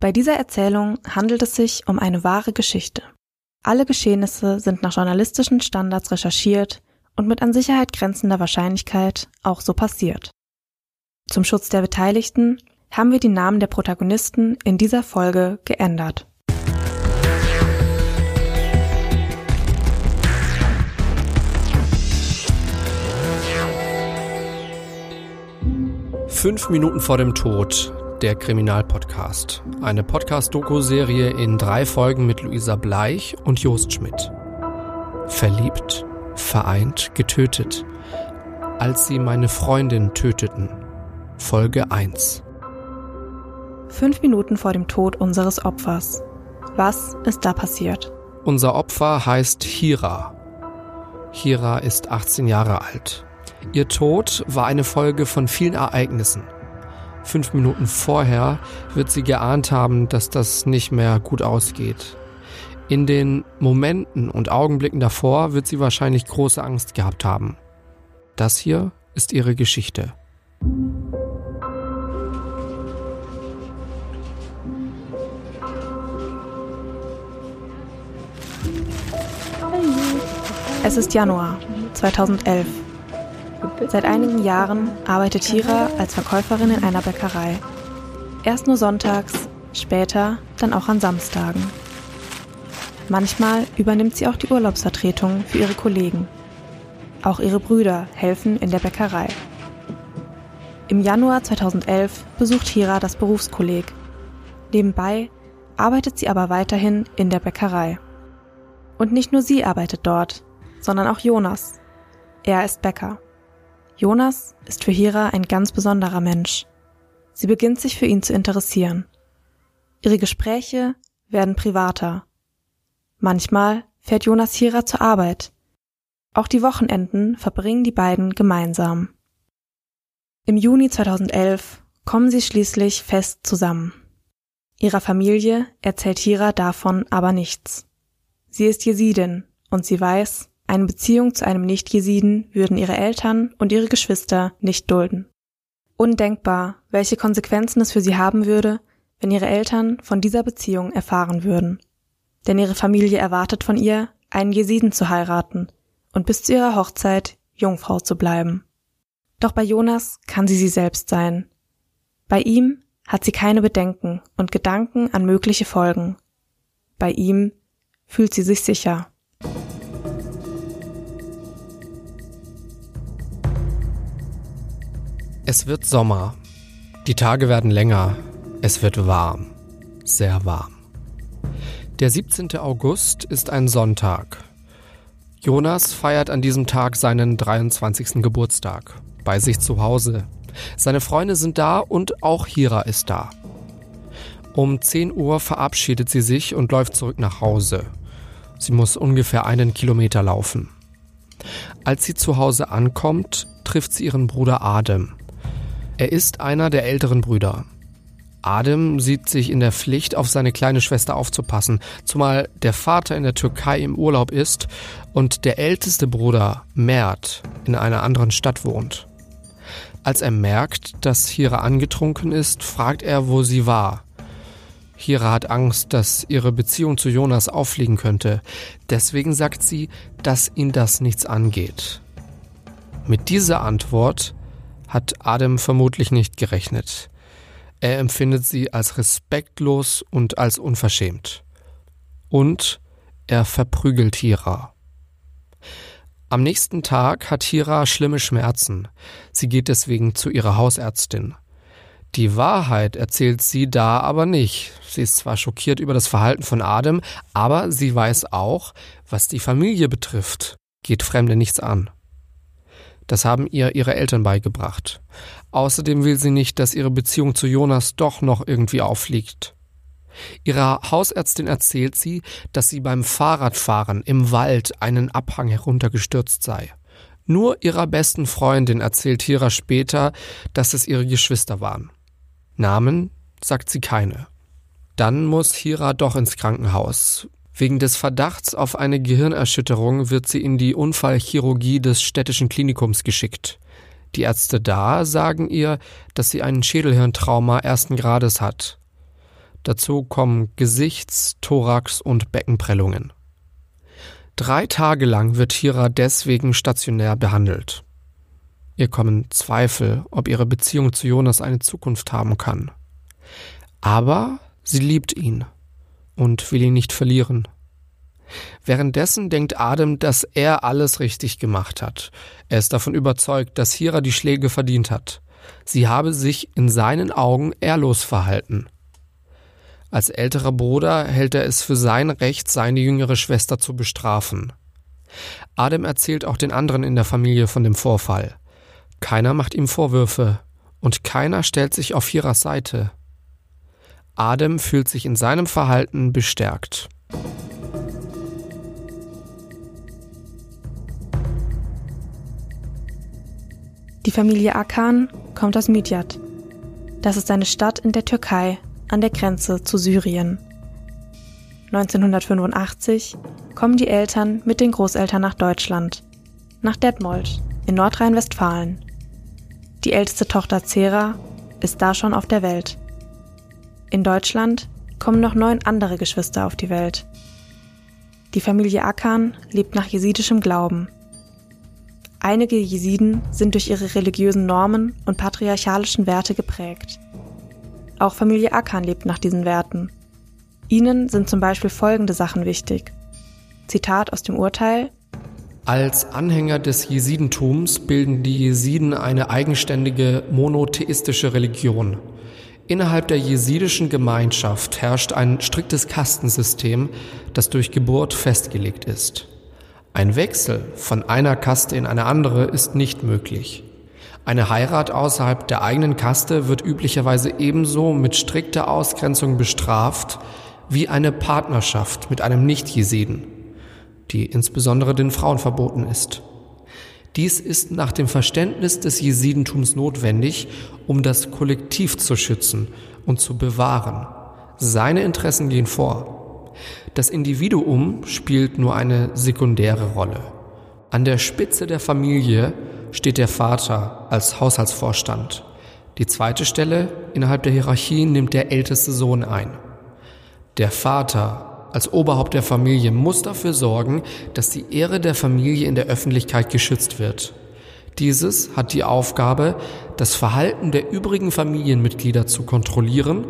Bei dieser Erzählung handelt es sich um eine wahre Geschichte. Alle Geschehnisse sind nach journalistischen Standards recherchiert und mit an Sicherheit grenzender Wahrscheinlichkeit auch so passiert. Zum Schutz der Beteiligten haben wir die Namen der Protagonisten in dieser Folge geändert. Fünf Minuten vor dem Tod, der Kriminalpodcast. Eine Podcast-Doku-Serie in drei Folgen mit Luisa Bleich und Jost Schmidt. Verliebt, vereint, getötet. Als sie meine Freundin töteten. Folge 1. Fünf Minuten vor dem Tod unseres Opfers. Was ist da passiert? Unser Opfer heißt Hira. Hira ist 18 Jahre alt. Ihr Tod war eine Folge von vielen Ereignissen. Fünf Minuten vorher wird sie geahnt haben, dass das nicht mehr gut ausgeht. In den Momenten und Augenblicken davor wird sie wahrscheinlich große Angst gehabt haben. Das hier ist ihre Geschichte. Es ist Januar 2011. Seit einigen Jahren arbeitet Tira als Verkäuferin in einer Bäckerei. Erst nur sonntags, später dann auch an Samstagen. Manchmal übernimmt sie auch die Urlaubsvertretung für ihre Kollegen. Auch ihre Brüder helfen in der Bäckerei. Im Januar 2011 besucht Hira das Berufskolleg. Nebenbei arbeitet sie aber weiterhin in der Bäckerei. Und nicht nur sie arbeitet dort, sondern auch Jonas. Er ist Bäcker. Jonas ist für Hira ein ganz besonderer Mensch. Sie beginnt sich für ihn zu interessieren. Ihre Gespräche werden privater. Manchmal fährt Jonas Hira zur Arbeit. Auch die Wochenenden verbringen die beiden gemeinsam. Im Juni 2011 kommen sie schließlich fest zusammen. Ihrer Familie erzählt Hira davon aber nichts. Sie ist Jesidin und sie weiß, eine Beziehung zu einem Nicht-Jesiden würden ihre Eltern und ihre Geschwister nicht dulden. Undenkbar, welche Konsequenzen es für sie haben würde, wenn ihre Eltern von dieser Beziehung erfahren würden. Denn ihre Familie erwartet von ihr, einen Jesiden zu heiraten und bis zu ihrer Hochzeit Jungfrau zu bleiben. Doch bei Jonas kann sie sie selbst sein. Bei ihm hat sie keine Bedenken und Gedanken an mögliche Folgen. Bei ihm fühlt sie sich sicher. Es wird Sommer. Die Tage werden länger. Es wird warm. Sehr warm. Der 17. August ist ein Sonntag. Jonas feiert an diesem Tag seinen 23. Geburtstag. Bei sich zu Hause. Seine Freunde sind da und auch Hira ist da. Um 10 Uhr verabschiedet sie sich und läuft zurück nach Hause. Sie muss ungefähr einen Kilometer laufen. Als sie zu Hause ankommt, trifft sie ihren Bruder Adem. Er ist einer der älteren Brüder. Adem sieht sich in der Pflicht, auf seine kleine Schwester aufzupassen, zumal der Vater in der Türkei im Urlaub ist und der älteste Bruder, Mert, in einer anderen Stadt wohnt. Als er merkt, dass Hira angetrunken ist, fragt er, wo sie war. Hira hat Angst, dass ihre Beziehung zu Jonas auffliegen könnte. Deswegen sagt sie, dass ihn das nichts angeht. Mit dieser Antwort hat Adam vermutlich nicht gerechnet. Er empfindet sie als respektlos und als unverschämt. Und er verprügelt Hira. Am nächsten Tag hat Hira schlimme Schmerzen. Sie geht deswegen zu ihrer Hausärztin. Die Wahrheit erzählt sie da aber nicht. Sie ist zwar schockiert über das Verhalten von Adam, aber sie weiß auch, was die Familie betrifft, geht Fremde nichts an. Das haben ihr ihre Eltern beigebracht. Außerdem will sie nicht, dass ihre Beziehung zu Jonas doch noch irgendwie auffliegt. Ihrer Hausärztin erzählt sie, dass sie beim Fahrradfahren im Wald einen Abhang heruntergestürzt sei. Nur ihrer besten Freundin erzählt Hira später, dass es ihre Geschwister waren. Namen sagt sie keine. Dann muss Hira doch ins Krankenhaus, Wegen des Verdachts auf eine Gehirnerschütterung wird sie in die Unfallchirurgie des städtischen Klinikums geschickt. Die Ärzte da sagen ihr, dass sie ein Schädelhirntrauma ersten Grades hat. Dazu kommen Gesichts-, Thorax- und Beckenprellungen. Drei Tage lang wird Hira deswegen stationär behandelt. Ihr kommen Zweifel, ob ihre Beziehung zu Jonas eine Zukunft haben kann. Aber sie liebt ihn und will ihn nicht verlieren. Währenddessen denkt Adam, dass er alles richtig gemacht hat. Er ist davon überzeugt, dass Hira die Schläge verdient hat. Sie habe sich in seinen Augen ehrlos verhalten. Als älterer Bruder hält er es für sein Recht, seine jüngere Schwester zu bestrafen. Adam erzählt auch den anderen in der Familie von dem Vorfall. Keiner macht ihm Vorwürfe und keiner stellt sich auf Hiras Seite. Adam fühlt sich in seinem Verhalten bestärkt. Die Familie Akan kommt aus Midyat. Das ist eine Stadt in der Türkei an der Grenze zu Syrien. 1985 kommen die Eltern mit den Großeltern nach Deutschland, nach Detmold in Nordrhein-Westfalen. Die älteste Tochter Zera ist da schon auf der Welt. In Deutschland kommen noch neun andere Geschwister auf die Welt. Die Familie Akan lebt nach jesidischem Glauben. Einige Jesiden sind durch ihre religiösen Normen und patriarchalischen Werte geprägt. Auch Familie Akan lebt nach diesen Werten. Ihnen sind zum Beispiel folgende Sachen wichtig. Zitat aus dem Urteil als Anhänger des Jesidentums bilden die Jesiden eine eigenständige monotheistische Religion. Innerhalb der jesidischen Gemeinschaft herrscht ein striktes Kastensystem, das durch Geburt festgelegt ist. Ein Wechsel von einer Kaste in eine andere ist nicht möglich. Eine Heirat außerhalb der eigenen Kaste wird üblicherweise ebenso mit strikter Ausgrenzung bestraft wie eine Partnerschaft mit einem Nicht-Jesiden, die insbesondere den Frauen verboten ist. Dies ist nach dem Verständnis des Jesidentums notwendig, um das Kollektiv zu schützen und zu bewahren. Seine Interessen gehen vor. Das Individuum spielt nur eine sekundäre Rolle. An der Spitze der Familie steht der Vater als Haushaltsvorstand. Die zweite Stelle innerhalb der Hierarchie nimmt der älteste Sohn ein. Der Vater als Oberhaupt der Familie muss dafür sorgen, dass die Ehre der Familie in der Öffentlichkeit geschützt wird. Dieses hat die Aufgabe, das Verhalten der übrigen Familienmitglieder zu kontrollieren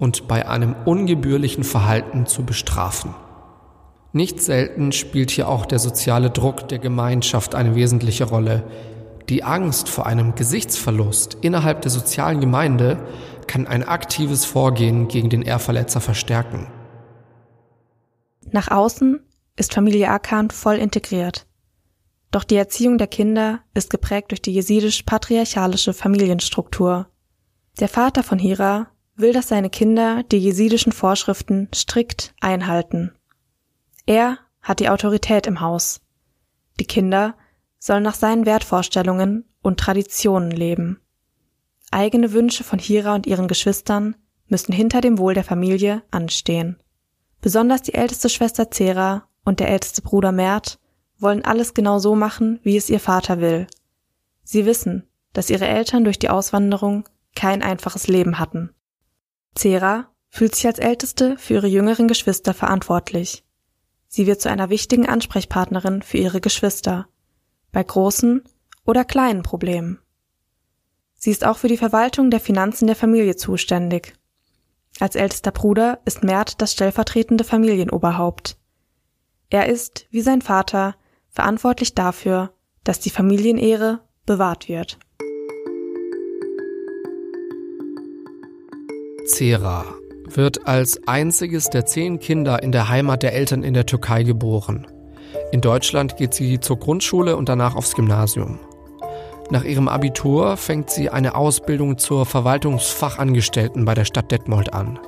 und bei einem ungebührlichen Verhalten zu bestrafen. Nicht selten spielt hier auch der soziale Druck der Gemeinschaft eine wesentliche Rolle. Die Angst vor einem Gesichtsverlust innerhalb der sozialen Gemeinde kann ein aktives Vorgehen gegen den Ehrverletzer verstärken. Nach außen ist Familie Akan voll integriert. Doch die Erziehung der Kinder ist geprägt durch die jesidisch-patriarchalische Familienstruktur. Der Vater von Hira will, dass seine Kinder die jesidischen Vorschriften strikt einhalten. Er hat die Autorität im Haus. Die Kinder sollen nach seinen Wertvorstellungen und Traditionen leben. Eigene Wünsche von Hira und ihren Geschwistern müssen hinter dem Wohl der Familie anstehen. Besonders die älteste Schwester Zera und der älteste Bruder Mert wollen alles genau so machen, wie es ihr Vater will. Sie wissen, dass ihre Eltern durch die Auswanderung kein einfaches Leben hatten. Zera fühlt sich als älteste für ihre jüngeren Geschwister verantwortlich. Sie wird zu einer wichtigen Ansprechpartnerin für ihre Geschwister, bei großen oder kleinen Problemen. Sie ist auch für die Verwaltung der Finanzen der Familie zuständig. Als ältester Bruder ist Mert das stellvertretende Familienoberhaupt. Er ist, wie sein Vater, verantwortlich dafür, dass die Familienehre bewahrt wird. Zera wird als einziges der zehn Kinder in der Heimat der Eltern in der Türkei geboren. In Deutschland geht sie zur Grundschule und danach aufs Gymnasium. Nach ihrem Abitur fängt sie eine Ausbildung zur Verwaltungsfachangestellten bei der Stadt Detmold an.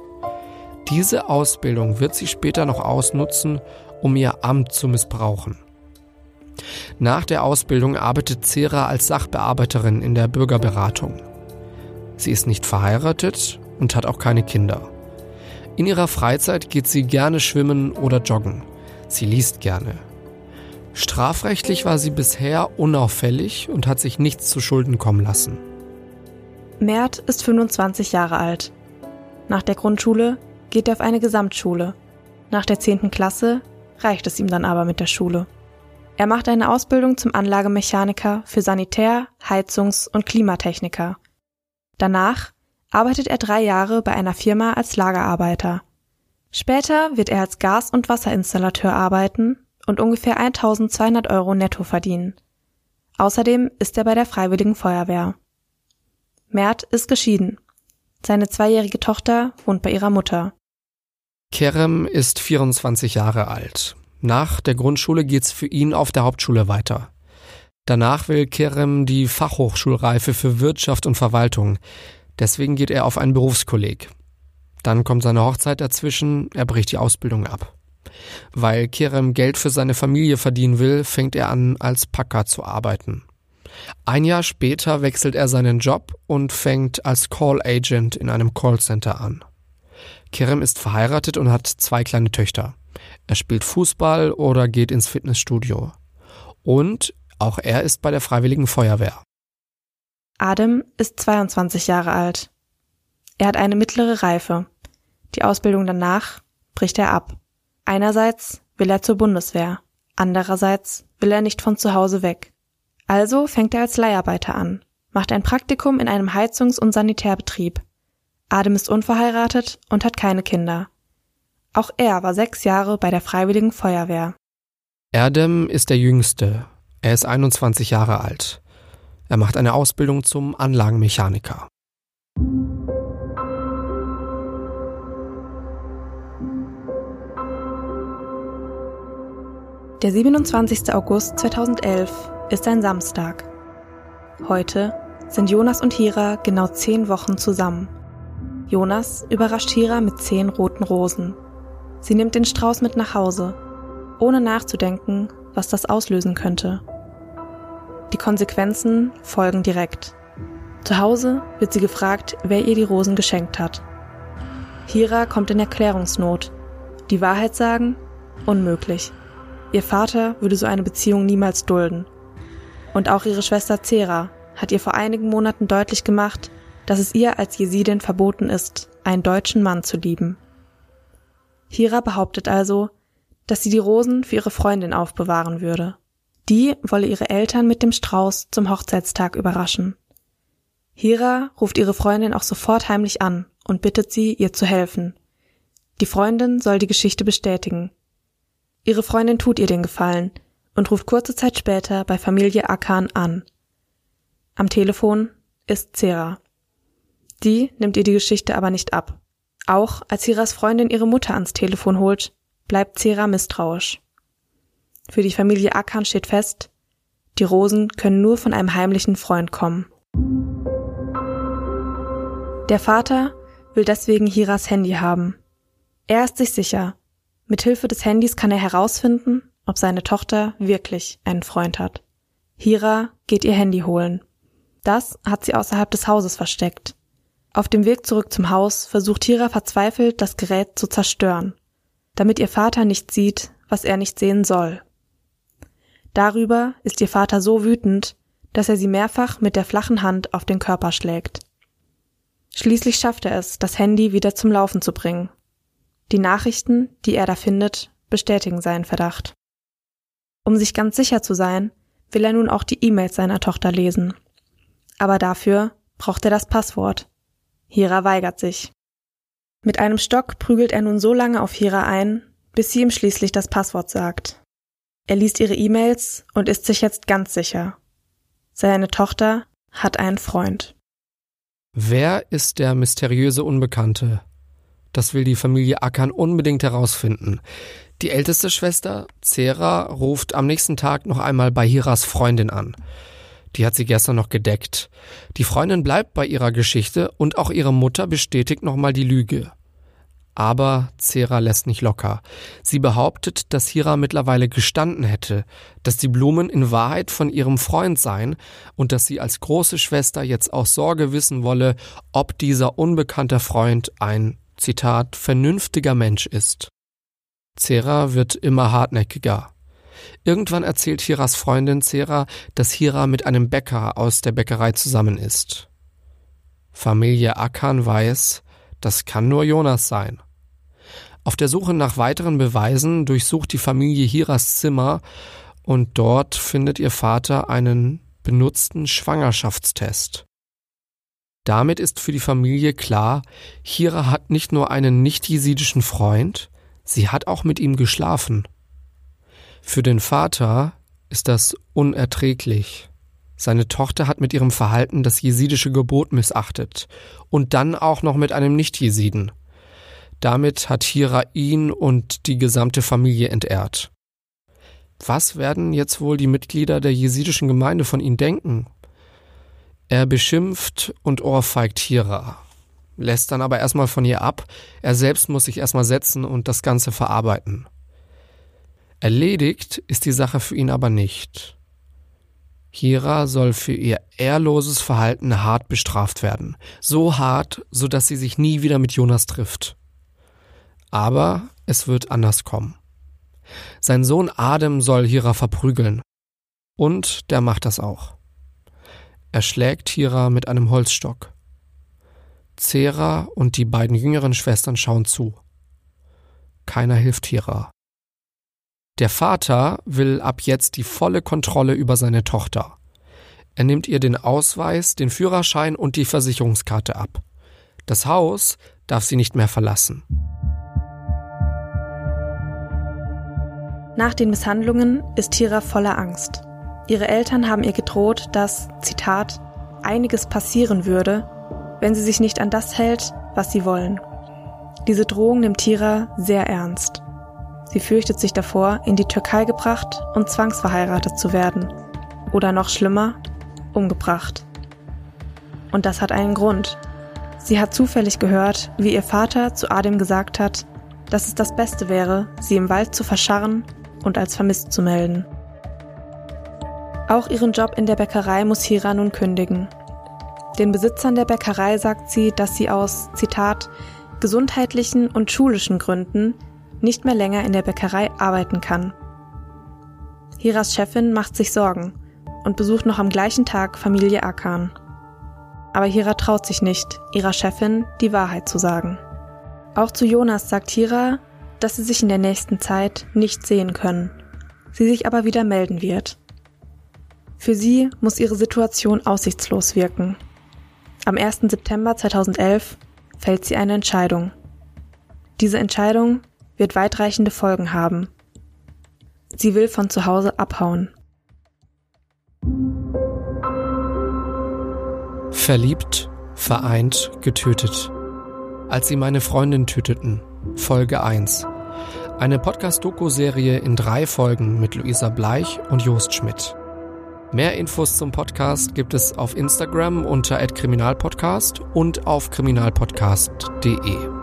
Diese Ausbildung wird sie später noch ausnutzen, um ihr Amt zu missbrauchen. Nach der Ausbildung arbeitet Zera als Sachbearbeiterin in der Bürgerberatung. Sie ist nicht verheiratet und hat auch keine Kinder. In ihrer Freizeit geht sie gerne schwimmen oder joggen. Sie liest gerne. Strafrechtlich war sie bisher unauffällig und hat sich nichts zu Schulden kommen lassen. Mert ist 25 Jahre alt. Nach der Grundschule geht er auf eine Gesamtschule. Nach der 10. Klasse reicht es ihm dann aber mit der Schule. Er macht eine Ausbildung zum Anlagemechaniker für Sanitär-, Heizungs- und Klimatechniker. Danach arbeitet er drei Jahre bei einer Firma als Lagerarbeiter. Später wird er als Gas- und Wasserinstallateur arbeiten und ungefähr 1200 Euro netto verdienen. Außerdem ist er bei der Freiwilligen Feuerwehr. Mert ist geschieden. Seine zweijährige Tochter wohnt bei ihrer Mutter. Kerem ist 24 Jahre alt. Nach der Grundschule geht's für ihn auf der Hauptschule weiter. Danach will Kerem die Fachhochschulreife für Wirtschaft und Verwaltung. Deswegen geht er auf ein Berufskolleg. Dann kommt seine Hochzeit dazwischen, er bricht die Ausbildung ab. Weil Kerem Geld für seine Familie verdienen will, fängt er an, als Packer zu arbeiten. Ein Jahr später wechselt er seinen Job und fängt als Call Agent in einem Callcenter an. Kerem ist verheiratet und hat zwei kleine Töchter. Er spielt Fußball oder geht ins Fitnessstudio. Und auch er ist bei der Freiwilligen Feuerwehr. Adem ist 22 Jahre alt. Er hat eine mittlere Reife. Die Ausbildung danach bricht er ab. Einerseits will er zur Bundeswehr, andererseits will er nicht von zu Hause weg. Also fängt er als Leiharbeiter an, macht ein Praktikum in einem Heizungs- und Sanitärbetrieb. Adem ist unverheiratet und hat keine Kinder. Auch er war sechs Jahre bei der Freiwilligen Feuerwehr. Erdem ist der Jüngste. Er ist 21 Jahre alt. Er macht eine Ausbildung zum Anlagenmechaniker. Der 27. August 2011 ist ein Samstag. Heute sind Jonas und Hira genau zehn Wochen zusammen. Jonas überrascht Hira mit zehn roten Rosen. Sie nimmt den Strauß mit nach Hause, ohne nachzudenken, was das auslösen könnte. Die Konsequenzen folgen direkt. Zu Hause wird sie gefragt, wer ihr die Rosen geschenkt hat. Hira kommt in Erklärungsnot. Die Wahrheit sagen? Unmöglich. Ihr Vater würde so eine Beziehung niemals dulden. Und auch ihre Schwester Zera hat ihr vor einigen Monaten deutlich gemacht, dass es ihr als Jesidin verboten ist, einen deutschen Mann zu lieben. Hira behauptet also, dass sie die Rosen für ihre Freundin aufbewahren würde. Die wolle ihre Eltern mit dem Strauß zum Hochzeitstag überraschen. Hira ruft ihre Freundin auch sofort heimlich an und bittet sie, ihr zu helfen. Die Freundin soll die Geschichte bestätigen. Ihre Freundin tut ihr den Gefallen und ruft kurze Zeit später bei Familie Akan an. Am Telefon ist Zera. Die nimmt ihr die Geschichte aber nicht ab. Auch als Hiras Freundin ihre Mutter ans Telefon holt, bleibt Zera misstrauisch. Für die Familie Akan steht fest, die Rosen können nur von einem heimlichen Freund kommen. Der Vater will deswegen Hiras Handy haben. Er ist sich sicher, mit Hilfe des Handys kann er herausfinden, ob seine Tochter wirklich einen Freund hat. Hira geht ihr Handy holen. Das hat sie außerhalb des Hauses versteckt. Auf dem Weg zurück zum Haus versucht Hira verzweifelt, das Gerät zu zerstören, damit ihr Vater nicht sieht, was er nicht sehen soll. Darüber ist ihr Vater so wütend, dass er sie mehrfach mit der flachen Hand auf den Körper schlägt. Schließlich schafft er es, das Handy wieder zum Laufen zu bringen die Nachrichten, die er da findet, bestätigen seinen Verdacht. Um sich ganz sicher zu sein, will er nun auch die E-Mails seiner Tochter lesen. Aber dafür braucht er das Passwort. Hira weigert sich. Mit einem Stock prügelt er nun so lange auf Hira ein, bis sie ihm schließlich das Passwort sagt. Er liest ihre E-Mails und ist sich jetzt ganz sicher. Seine Tochter hat einen Freund. Wer ist der mysteriöse Unbekannte, das will die Familie Akan unbedingt herausfinden. Die älteste Schwester, Zera, ruft am nächsten Tag noch einmal bei Hiras Freundin an. Die hat sie gestern noch gedeckt. Die Freundin bleibt bei ihrer Geschichte und auch ihre Mutter bestätigt nochmal die Lüge. Aber Zera lässt nicht locker. Sie behauptet, dass Hira mittlerweile gestanden hätte, dass die Blumen in Wahrheit von ihrem Freund seien und dass sie als große Schwester jetzt auch Sorge wissen wolle, ob dieser unbekannte Freund ein Zitat, vernünftiger Mensch ist. Zera wird immer hartnäckiger. Irgendwann erzählt Hiras Freundin Zera, dass Hira mit einem Bäcker aus der Bäckerei zusammen ist. Familie Akan weiß, Das kann nur Jonas sein. Auf der Suche nach weiteren Beweisen durchsucht die Familie Hiras Zimmer und dort findet ihr Vater einen benutzten Schwangerschaftstest. Damit ist für die Familie klar, Hira hat nicht nur einen nicht-jesidischen Freund, sie hat auch mit ihm geschlafen. Für den Vater ist das unerträglich. Seine Tochter hat mit ihrem Verhalten das jesidische Gebot missachtet und dann auch noch mit einem Nicht-Jesiden. Damit hat Hira ihn und die gesamte Familie entehrt. Was werden jetzt wohl die Mitglieder der jesidischen Gemeinde von ihm denken? Er beschimpft und ohrfeigt Hira, lässt dann aber erstmal von ihr ab, er selbst muss sich erstmal setzen und das Ganze verarbeiten. Erledigt ist die Sache für ihn aber nicht. Hira soll für ihr ehrloses Verhalten hart bestraft werden. So hart, so dass sie sich nie wieder mit Jonas trifft. Aber es wird anders kommen. Sein Sohn Adem soll Hira verprügeln. Und der macht das auch. Er schlägt Hira mit einem Holzstock. Zera und die beiden jüngeren Schwestern schauen zu. Keiner hilft Hira. Der Vater will ab jetzt die volle Kontrolle über seine Tochter. Er nimmt ihr den Ausweis, den Führerschein und die Versicherungskarte ab. Das Haus darf sie nicht mehr verlassen. Nach den Misshandlungen ist Hira voller Angst. Ihre Eltern haben ihr gedroht, dass, Zitat, einiges passieren würde, wenn sie sich nicht an das hält, was sie wollen. Diese Drohung nimmt Tira sehr ernst. Sie fürchtet sich davor, in die Türkei gebracht und zwangsverheiratet zu werden. Oder noch schlimmer, umgebracht. Und das hat einen Grund. Sie hat zufällig gehört, wie ihr Vater zu Adem gesagt hat, dass es das Beste wäre, sie im Wald zu verscharren und als vermisst zu melden. Auch ihren Job in der Bäckerei muss Hira nun kündigen. Den Besitzern der Bäckerei sagt sie, dass sie aus, Zitat, gesundheitlichen und schulischen Gründen nicht mehr länger in der Bäckerei arbeiten kann. Hiras Chefin macht sich Sorgen und besucht noch am gleichen Tag Familie Akan. Aber Hira traut sich nicht, ihrer Chefin die Wahrheit zu sagen. Auch zu Jonas sagt Hira, dass sie sich in der nächsten Zeit nicht sehen können, sie sich aber wieder melden wird. Für sie muss ihre Situation aussichtslos wirken. Am 1. September 2011 fällt sie eine Entscheidung. Diese Entscheidung wird weitreichende Folgen haben. Sie will von zu Hause abhauen. Verliebt, vereint, getötet. Als sie meine Freundin töteten. Folge 1. Eine Podcast-Doku-Serie in drei Folgen mit Luisa Bleich und Jost Schmidt. Mehr Infos zum Podcast gibt es auf Instagram unter @kriminalpodcast und auf kriminalpodcast.de.